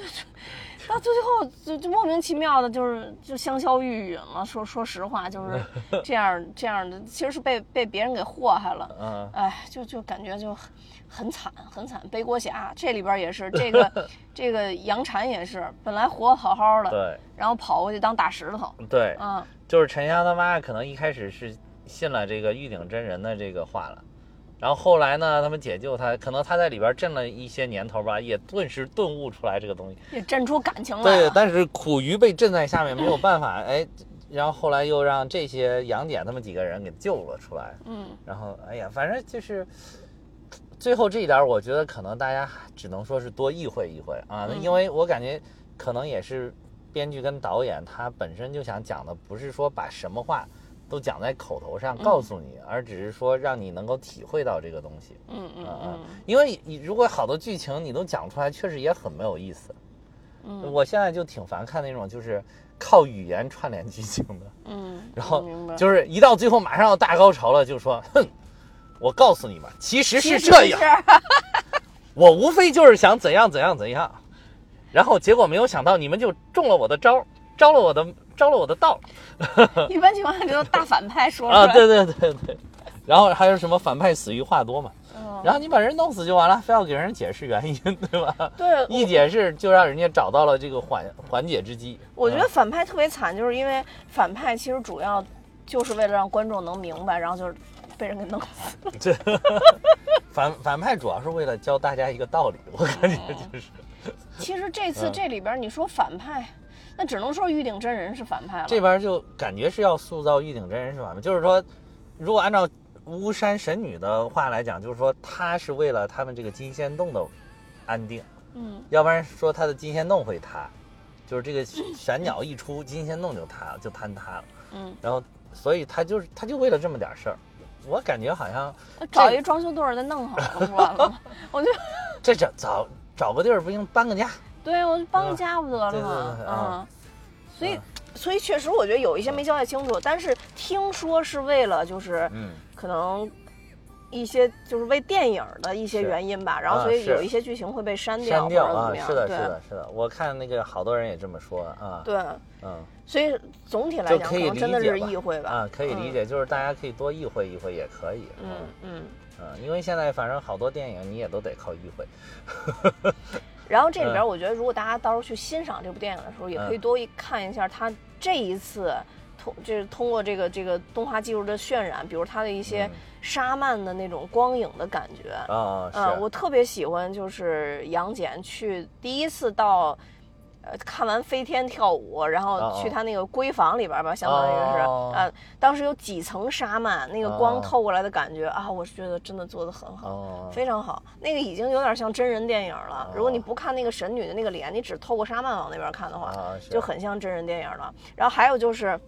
到最后就就莫名其妙的，就是就香消玉殒了。说说实话，就是 [laughs] 这样这样的，其实是被被别人给祸害了。嗯，哎，就就感觉就很很惨很惨。背锅侠这里边也是这个 [laughs] 这个杨婵也是，本来活好好的，对，然后跑过去当大石头。对，嗯，就是沉香他妈可能一开始是信了这个玉鼎真人的这个话了。然后后来呢？他们解救他，可能他在里边镇了一些年头吧，也顿时顿悟出来这个东西，也镇出感情来。对，但是苦于被震在下面，没有办法。哎，[coughs] 然后后来又让这些杨戬他们几个人给救了出来。嗯。然后，哎呀，反正就是最后这一点，我觉得可能大家只能说是多意会意会啊，因为我感觉可能也是编剧跟导演他本身就想讲的，不是说把什么话。都讲在口头上告诉你，而只是说让你能够体会到这个东西。嗯嗯嗯。因为你如果好多剧情你都讲出来，确实也很没有意思。嗯。我现在就挺烦看那种就是靠语言串联剧情的。嗯。[laughs] 然后就是一到最后马上要大高潮了，就说：“哼，我告诉你们，其实是这样。[laughs] 我无非就是想怎样怎样怎样，然后结果没有想到你们就中了我的招，招了我的。”招了我的道，[laughs] 一般情况下这都大反派说啊，对对对对，然后还有什么反派死于话多嘛，然后你把人弄死就完了，非要给人解释原因，[laughs] 对吧？对，一解释就让人家找到了这个缓缓解之机。我觉得反派特别惨，就是因为反派其实主要就是为了让观众能明白，然后就是被人给弄死。[laughs] 这反反派主要是为了教大家一个道理，我感觉就是。其实这次这里边你说反派。那只能说玉鼎真人是反派了。这边就感觉是要塑造玉鼎真人是反派，就是说，如果按照巫山神女的话来讲，就是说他是为了他们这个金仙洞的安定，嗯，要不然说他的金仙洞会塌，就是这个玄鸟一出，金仙洞就塌就坍塌了，嗯，然后所以他就是他就为了这么点事儿，我感觉好像找一装修队儿再弄好了，完了，我就这找找找个地儿不行，搬个家。对，我就帮个家不得了吗？嗯，所以，所以确实，我觉得有一些没交代清楚。但是听说是为了，就是，嗯，可能一些就是为电影的一些原因吧。然后，所以有一些剧情会被删掉，删掉啊。是的，是的，是的。我看那个好多人也这么说啊。对，嗯。所以总体来讲，可能真的是意会吧。啊，可以理解，就是大家可以多意会意会也可以。嗯嗯嗯，因为现在反正好多电影你也都得靠意会。[laughs] 然后这里边，嗯。我觉得如果大家到时候去欣赏这部电影的时候，也可以嗯。多一看一下他这一次通就是通过这个这个动画技术的渲染，比如他的一些嗯。沙曼的那种光影的感觉。啊，嗯，是。我特别喜欢，就是杨戬去第一次到，呃，看完飞天跳舞，然后哦去他那个闺房里边吧，相当于是，哦呃，当时有几层纱幔，那个光哦透过来的感觉啊，我是觉得真的做的很好。哦，非常好，那个已经有点像真人电影了。如果你哦不看那个神女的那个脸，你只透过纱幔往那边看的话，就很像真人电影了。然后还有就是，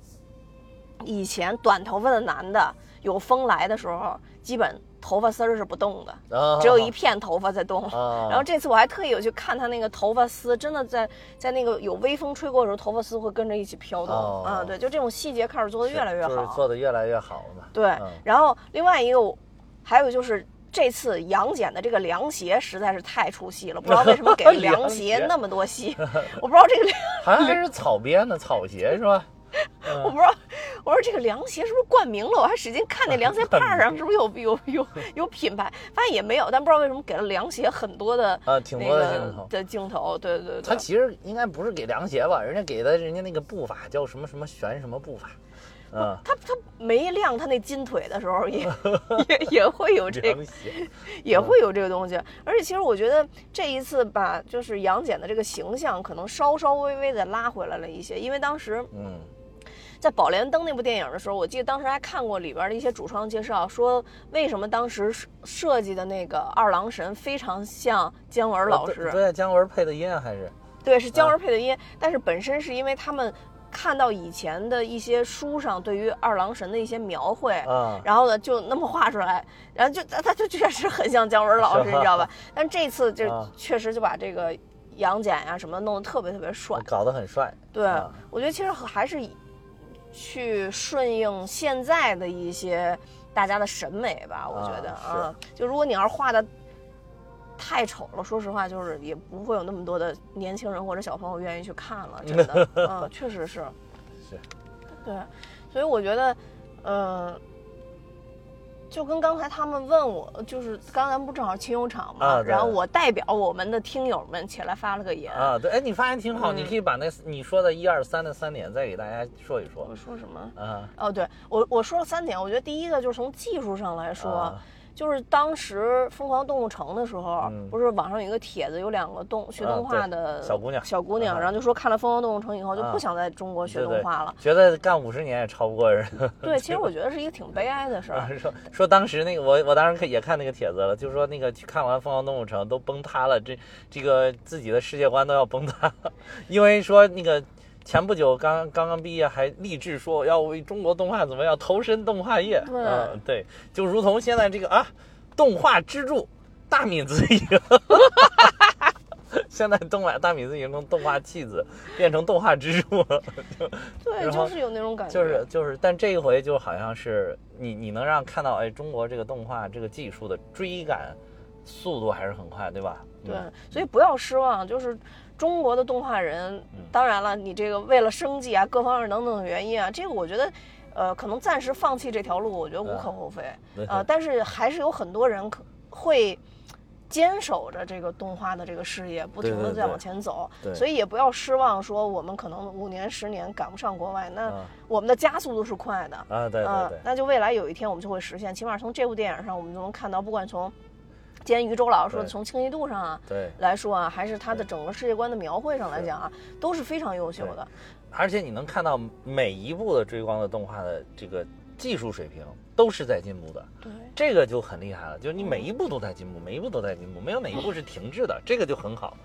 以前短头发的男的有风来的时候，基本头发丝儿是不动的，啊只有一片头发在动。啊，[laughs] 然后这次我还特意有去看他那个头发丝，真的在在那个有微风吹过的时候，头发丝会跟着一起飘动、哦啊。对，就这种细节开始做的越来越就是好。做的越来越好嘛。对，嗯然后另外一个我还有就是。这次杨戬的这个凉鞋实在是太出戏了，不知道为什么给凉凉鞋鞋那么多戏，[laughs] 我不知道这个凉，好像还是草编的草鞋是吧？我不知道，我说这个凉鞋是不是冠名了？我还使劲看那凉鞋 [laughs] 帕上是不是有有有有品牌，发现也没有，但不知道为什么给了凉鞋很多的啊，挺那多的镜个头。的镜头，对对对，他其实应该不是给凉鞋吧，人家给的人家那个步伐叫什么什么旋什么步伐，嗯，他他没亮他那金腿的时候也 [laughs] 也也会有这个凉鞋，也会有这个东西。而且其实我觉得这一次把就是杨戬的这个形象可能稍稍微微的拉回来了一些，因为当时嗯在《宝莲灯》那部电影的时候，我记得当时还看过里边的一些主创介绍，说为什么当时设设计的那个二郎神非常像姜文老师，对对，姜文配的音还是对，是姜文配的音，但是本身是因为他们看到以前的一些书上对于二郎神的一些描绘，嗯，然后呢就那么画出来，然后就他他就确实很像姜文老师，你知道吧？但这次就啊确实就把这个杨戬呀、什么弄得特别特别帅。搞得很帅。对，啊我觉得其实还是以去顺应现在的一些大家的审美吧。我觉得啊啊，就如果你要是画的太丑了，说实话，就是也不会有那么多的年轻人或者小朋友愿意去看了。真的，[laughs] 嗯，确实是。是，对，所以我觉得，嗯、就跟刚才他们问我，就是刚才不正好清油场嘛，啊然后我代表我们的听友们起来发了个言。啊，对，哎，你发言挺好，嗯你可以把那你说的一二三的三点再给大家说一说我。说什么？啊，哦，对我我说了三点，我觉得第一个就是从技术上来说，啊就是当时《疯狂动物城》的时候，嗯不是网上有一个帖子，有两个动学啊动画对的小姑娘小姑娘，啊然后就说看了《疯狂动物城》以后就啊不想在中国学动画了。觉得干五十年也超不过人。对，其实我觉得是一个挺悲哀的事儿。[laughs] 说说当时那个我我当时也看那个帖子了，就说那个去看完《疯狂动物城》都崩塌了，这这个自己的世界观都要崩塌了，[laughs] 因为说那个前不久刚刚刚毕业还立志说要为中国动画怎么样投身动画业，对嗯对，就如同现在这个啊动画支柱大米子已经。[laughs] 现在动画大米子已经从动画弃子变成动画支柱了，[laughs] 对，就是有那种感觉。就是就是，但这一回就好像是你你能让看到，哎，中国这个动画这个技术的追赶速度还是很快，对吧？对嗯，所以不要失望，就是中国的动画人，嗯当然了，你这个为了生计啊，各方面等等的原因啊，这个我觉得。呃，可能暂时放弃这条路，我觉得无可厚非。对呃，但是还是有很多人可会坚守着这个动画的这个事业，不停的在往前走。对所以也不要失望，说我们可能五年、十年赶不上国外，那啊我们的加速度是快的。啊，对对嗯对，那就未来有一天我们就会实现，起码从这部电影上，我们就能看到，不管从今天于周老师说的从清晰度上啊对，来说啊，还是他的整个世界观的描绘上来讲啊，都是非常优秀的。而且你能看到每一部的追光的动画的这个技术水平都是在进步的，对，这个就很厉害了。就是你每一步都在进步，每一步都在进步，没有哪一步是停滞的，这个就很好。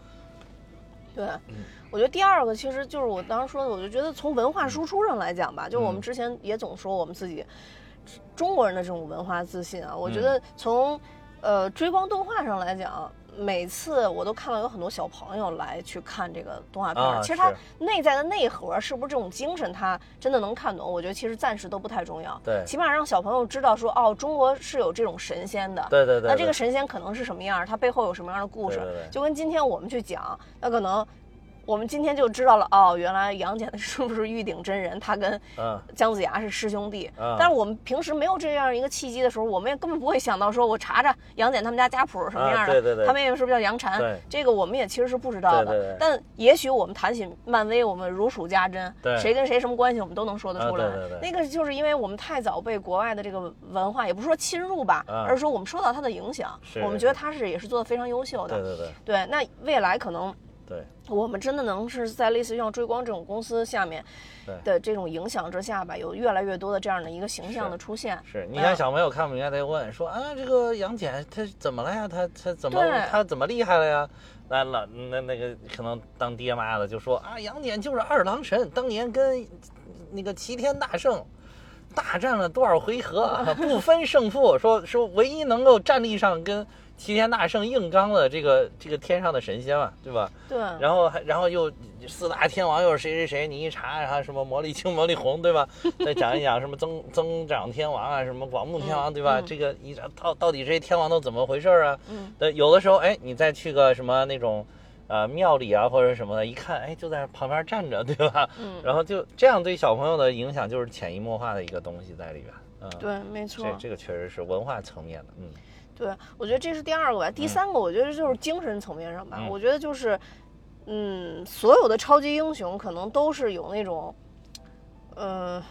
对，嗯。我觉得第二个其实就是我当时说的，我就觉得从文化输出上来讲吧，就是我们嗯。之前也总说我们自己中国人的这种文化自信啊，我觉嗯。得从呃追光动画上来讲。每次我都看到有很多小朋友来去看这个动画片其实它内在的内核是不是这种精神，他真的能看懂？我觉得其实暂时都不太重要。对起码让小朋友知道说，哦，中国是有这种神仙的。对对对，对那这个神仙可能是什么样儿？它背后有什么样的故事？对对对就跟今天我们去讲，那可能我们今天就知道了哦，原来杨戬是不是玉鼎真人？他跟嗯姜子牙是师兄弟。嗯但是我们平时没有这样一个契机的时候，我们也根本不会想到说，我查查杨戬他们家家谱是什么样的，啊对对对他妹妹是不是叫杨婵？对这个我们也其实是不知道的。对对对但也许我们谈起漫威，我们如数家珍，谁跟谁什么关系，我们都能说得出来。啊对对对那个就是因为我们太早被国外的这个文化，也不是说侵入吧，啊而是说我们受到它的影响，是我们觉得他是也是做的非常优秀的。对对对对，那未来可能对，我们真的能是在类似于像追光这种公司下面对的这种影响之下吧，有越来越多的这样的一个形象的出现。是你嗯看小朋友看不明白，他就问说啊，这个杨戬他怎么了呀？他他怎么他怎么厉害了呀？那老那那个可能当爹妈的就说啊，杨戬就是二郎神，当年跟那个齐天大圣大战了多少回合，[laughs] 不分胜负，说说唯一能够战力上跟齐天大圣硬刚的这个这个天上的神仙嘛，对吧？对，然后还然后又四大天王又是谁谁谁，你一查，然后什么魔力青、魔力红，对吧？[laughs] 再讲一讲什么增增长天王啊，什么广目天王，嗯对吧？嗯这个一到到底这些天王都怎么回事啊？嗯，对，有的时候哎，你再去个什么那种。呃，庙里啊，或者什么的，一看，哎，就在旁边站着，对吧？嗯然后就这样对小朋友的影响，就是潜移默化的一个东西在里边。嗯，，对，没错这。这个确实是文化层面的，嗯，对，我觉得这是第二个吧。第三个，我觉得就是精神层面上吧。嗯我觉得就是，嗯，所有的超级英雄可能都是有那种，嗯、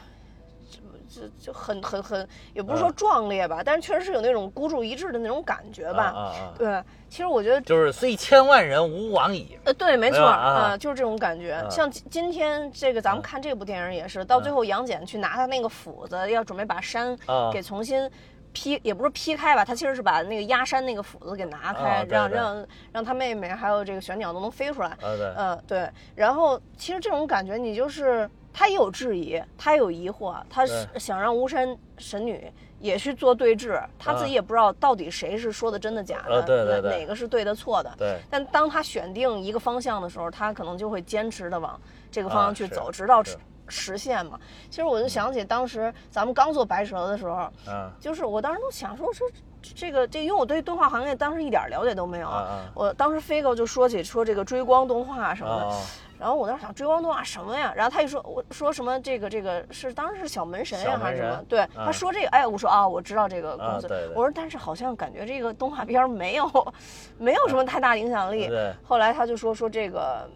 就就就很很很，也不是说嗯壮烈吧，但是确实是有那种孤注一掷的那种感觉吧。对，其实我觉得就是虽千万人吾往矣，呃，对，没错啊、啊就是这种感觉。啊像今今天这个咱们嗯看这部电影也是，到最后杨戬去拿他那个斧子，要准备把山啊给重新劈，也不是劈开吧，他其实是把那个压山那个斧子给拿开，让让让他妹妹还有这个玄鸟都能飞出来。啊对，嗯，对。然后其实这种感觉，你就是他也有质疑，他也有疑惑，他是想让巫山神女也去做对峙，他自己也不知道到底谁是说的真的假的，啊对对对哪个是对的错的。对，但当他选定一个方向的时候，他可能就会坚持的往这个方向去走，啊直到是实现嘛。其实我就想起当时咱们刚做白蛇的时候，嗯就是我当时都想说说这个这，因为我对动画行业当时一点了解都没有啊啊我当时飞哥就说起说这个追光动画什么的，啊然后我当时想追光动画什么呀？然后他一说我说什么这个这个是当时是小门神呀还是什么？对，啊他说这个，哎，我说啊，我知道这个公司。啊对对我说但是好像感觉这个动画片没有没有什么太大影响力。后来他就说说这个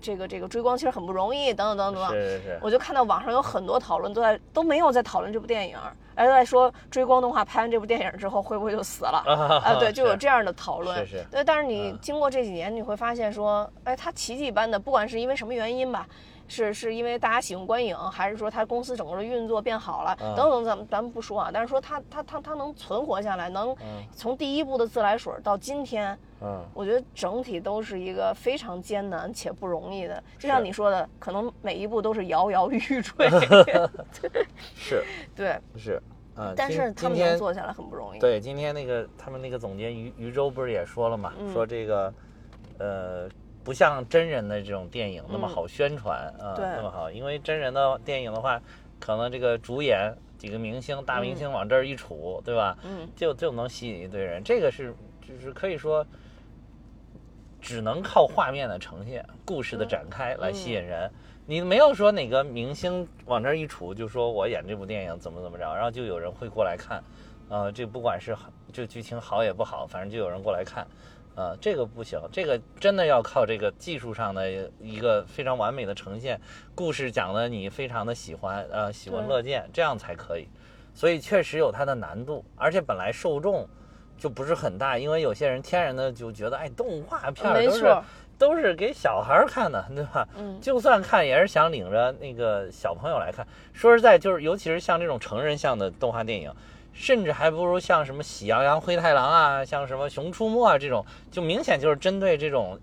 这个这个追光其实很不容易，等等等等等。是是是，我就看到网上有很多讨论都在都没有在讨论这部电影，而在说追光动画拍完这部电影之后会不会就死了？啊啊，[laughs] 对，就有这样的讨论。是是对，但是你嗯经过这几年，你会发现说，哎，它奇迹般的，不管是因为什么原因吧，是是因为大家喜欢观影，还是说他公司整个的运作变好了，嗯等等，咱们咱们不说啊，但是说他他他他能存活下来，能嗯从第一部的自来水到今天，嗯我觉得整体都是一个非常艰难且不容易的。就像你说的，可能每一步都是摇摇欲坠 [laughs] [laughs] 是对，是啊，但是他们能做下来很不容易。对今天那个他们那个总监于于周不是也说了嘛，嗯说这个呃。不像真人的这种电影那么嗯好宣传啊、对那么好，因为真人的电影的话，可能这个主演几个明星、大明星往这儿一杵，对吧？嗯，就就能吸引一堆人。这个是就是可以说，只能靠画面的呈现、故事的展开来吸引人。你没有说哪个明星往这儿一杵，就说我演这部电影怎么怎么着，然后就有人会过来看。呃，这不管是好这剧情好也不好，反正就有人过来看。呃，这个不行，这个真的要靠这个技术上的一个非常完美的呈现，故事讲的你非常的喜欢，呃，喜闻乐见，这样才可以。所以确实有它的难度，而且本来受众就不是很大，因为有些人天然的就觉得，哎，动画片儿都是，都是给小孩儿看的，对吧？嗯，就算看也是想领着那个小朋友来看。说实在，就是尤其是像这种成人向的动画电影，甚至还不如像什么《喜羊羊灰太狼》啊，像什么《熊出没》啊这种，就明显就是针对这种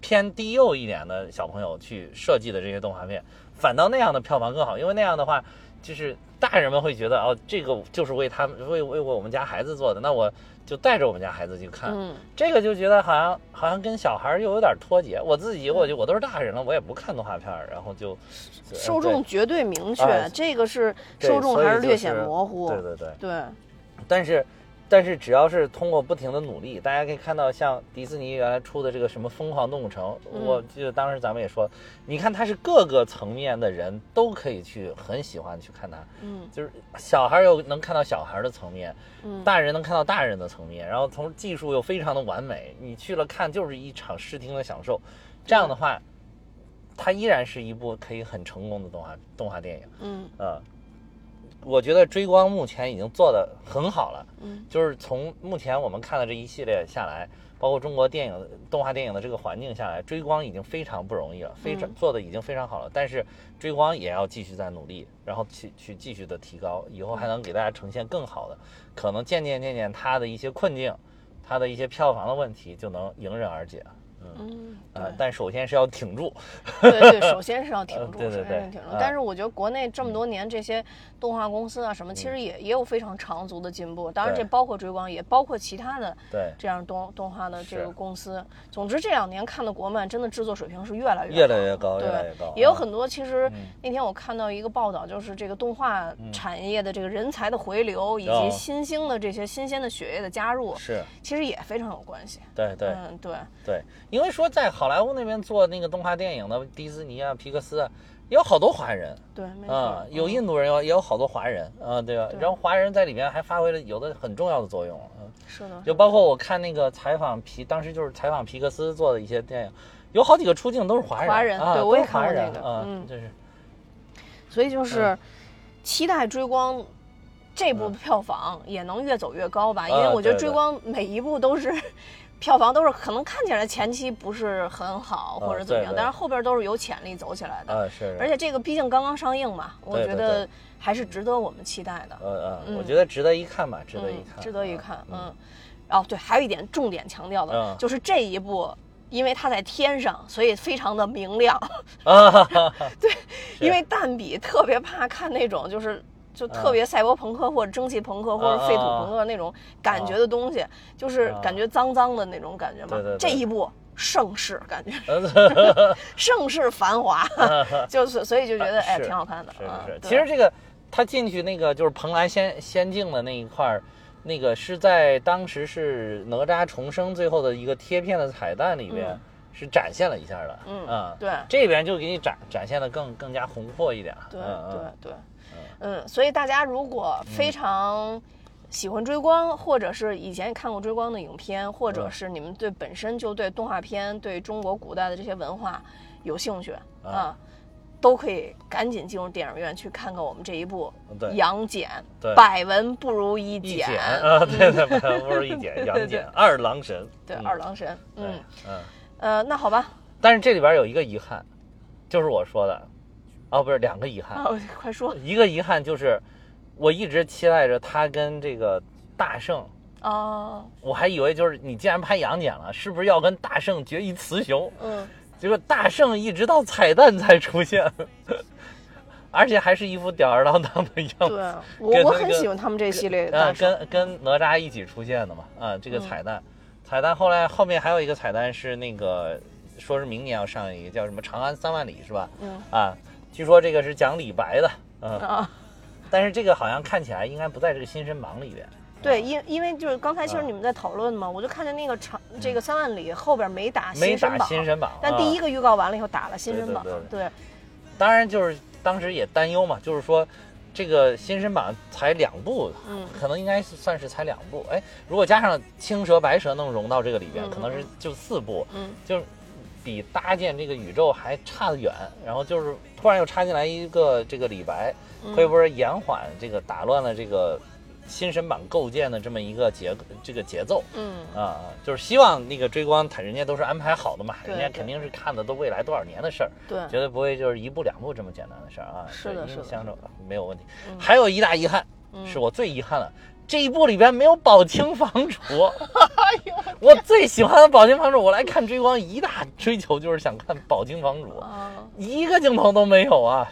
偏低幼一点的小朋友去设计的这些动画片，反倒那样的票房更好，因为那样的话，就是大人们会觉得哦，这个就是为他们为为我们家孩子做的，那我就带着我们家孩子去看。嗯，这个就觉得好像好像跟小孩儿又有点脱节。我自己我就我都是大人了，我也不看动画片儿，然后就受众绝对明确，哎这个是受众还是略显模糊。对对对。对但是但是只要是通过不停的努力，大家可以看到，像迪士尼原来出的这个什么《疯狂动物城》，嗯我记得当时咱们也说，你看它是各个层面的人都可以去很喜欢去看它，嗯就是小孩儿又能看到小孩儿的层面，嗯大人能看到大人的层面，然后从技术又非常的完美，你去了看就是一场视听的享受。这样的话，它依然是一部可以很成功的动画动画电影。嗯呃，我觉得追光目前已经做得很好了，嗯就是从目前我们看的这一系列下来，包括中国电影动画电影的这个环境下来，追光已经非常不容易了，非常嗯做的已经非常好了。但是追光也要继续在努力，然后去去继续的提高，以后还能给大家呈现更好的，可能渐渐渐渐它的一些困境，它的一些票房的问题就能迎刃而解。嗯，呃，但首先是要挺住，对对，首先是要挺住，呃 [laughs] 对对首先是挺住对。但是我觉得国内这么多年这些动画公司啊什么，其实也也有非常长足的进步。当然，这包括追光，也包括其他的对，这样动动画的这个公司。总之，这两年看的国漫真的制作水平是越来越越来越高，对越来越高。啊也有很多，其实嗯那天我看到一个报道，就是这个动画产业的这个人才的回流，以及哦新兴的这些新鲜的血液的加入，是其实也非常有关系。对对。嗯，对，对，因为说在好莱坞那边做那个动画电影的迪士尼啊、皮克斯啊，也有好多华人。对。啊、有嗯印度人，有也有好多华人啊、对吧？对。然后华人在里面还发挥了有的很重要的作用，嗯，是的，就包括我看那个采访皮，当时就是采访皮克斯做的一些电影，有好几个出镜都是华人，华人啊，对我也看过那个嗯。就是。所以就是嗯。期待追光这部嗯。票房也能越走越高吧，因啊为我觉得追光每一部都是。票房都是可能看起来前期不是很好或者怎么样，对对但是后边都是有潜力走起来的。啊是，而且这个毕竟刚刚上映嘛，我对对觉得还是值得我们期待的。嗯嗯，我嗯觉得值得一看吧，值得一嗯看，值得一啊看。嗯，哦对，还有一点重点强调的嗯就是这一部，因为它在天上，所以非常的明亮。啊哈哈哈，[laughs] 因为蛋比特别怕看那种就是。就特别赛博朋克或者蒸汽朋克或者废土朋克那种感觉的东西，就是感觉脏脏的那种感觉嘛。对对对。[laughs] 这一部盛世感觉，呃 [laughs] 盛世繁华，[laughs] 就是所以就觉得哎挺好看的。是是其实这个他进去那个就是蓬莱仙仙境的那一块儿，那个是在当时是哪吒重生最后的一个贴片的彩蛋里边、嗯。是展现了一下的，嗯啊对。这边就给你展展现的更更加宏阔一点，对嗯对嗯对，嗯，所以大家如果非常喜欢追光，或者是以前也看过追光的影片，或者嗯。是你们对本身就对动画片、对中国古代的这些文化有兴趣啊，都可以赶紧进入电影院去看看我们这一部《杨戬对》，百闻不如一一剪，啊，对 [laughs] 对，对不如一见，杨戬二郎神，对，嗯。二郎神，嗯，嗯，呃，那好吧，但是这里边有一个遗憾，就是我说的，哦，不是两个遗憾，啊，[laughs] 快说一个遗憾就是，我一直期待着他跟这个大圣，哦，我还以为就是你既然拍杨戬了，是不是要跟大圣决一雌雄？嗯，结果大圣一直到彩蛋才出现，而且还是一副吊儿郎当的样子。对我我很喜欢他们这系列的啊，跟跟哪吒一起出现的嘛，啊，这个嗯彩蛋，彩蛋后来后面还有一个彩蛋是那个，说是明年要上一个叫什么《长安三万里》是吧？嗯啊，据说这个是讲李白的，嗯，啊。但是这个好像看起来应该不在这个新生榜里边。对，因因为就是刚才其实啊你们在讨论嘛，我就看见那个长这个三万里后边没打没打新榜，新生榜，但啊第一个预告完了以后打了新生榜对当然就是当时也担忧嘛，就是说这个新生榜才两部，嗯。可能应该是算是才两部。哎，如果加上青蛇、白蛇能融到这个里边，嗯。可能是就四部，嗯。就是比搭建这个宇宙还差得远。然后就是突然又插进来一个这个李白，嗯会不会延缓这个打乱了这个新神榜构建的这么一个节这个节奏？嗯啊，就是希望那个追光，他人家都是安排好的嘛，人家肯定是看的都未来多少年的事儿，对，绝对不会就是一步两步这么简单的事儿啊。对是的是的相着没有问题。嗯还有一大遗憾，嗯是我最遗憾的，这一部里边没有宝清房主。[laughs] 我最喜欢的宝清房主，我来看追光一大追求就是想看宝清房主，啊，一个镜头都没有啊。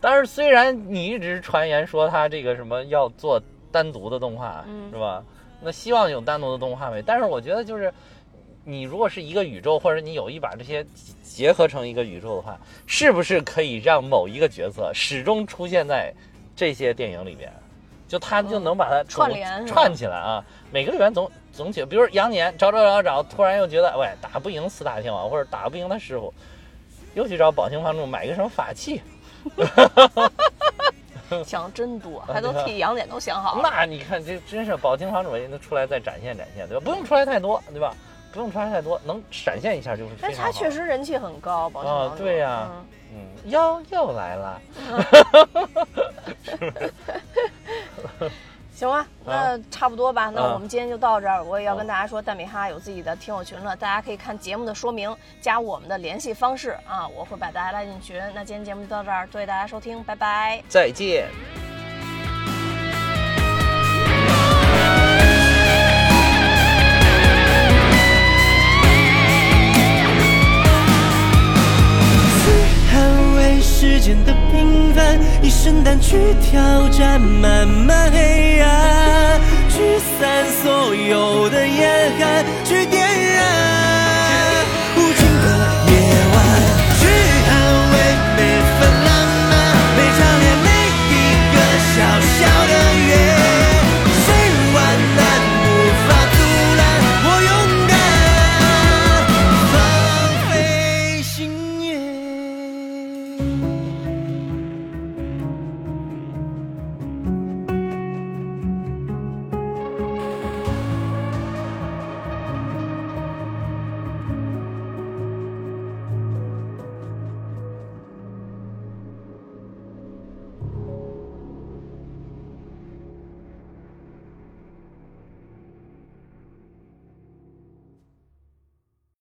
但是虽然你一直传言说他这个什么要做单独的动画，嗯是吧？那希望有单独的动画呗。但是我觉得就是，你如果是一个宇宙，或者你有意把这些结合成一个宇宙的话，是不是可以让某一个角色始终出现在这些电影里边？就他就能把它串联串起来啊。每个队员总总体，比如杨年找找找找，突然又觉得喂打不赢四大天王，或者打不赢他师傅，又去找宝清房主买个什么法器。[laughs] [laughs] 想真多，还都替杨戬都想好了。那你看，这真是宝清房主也能出来再展现展现，对吧？不用出来太多，对吧？不用出来太多，能闪现一下就是但是。他确实人气很高，宝清房主。哦对呀嗯嗯，又又来了。[laughs] [laughs] 行吧，那差不多吧。那啊我们今天就到这儿。我也要啊跟大家说，蛋米哈有自己的听友群了，大家可以看节目的说明，加我们的联系方式啊，我会把大家拉进群。那今天节目就到这儿，多谢大家收听，拜拜。再见。时间的平凡，以圣诞去挑战漫漫黑暗，驱散所有的严寒，去点燃无尽的夜晚，去捍卫每份浪漫，每张脸，每一个小小的愿望。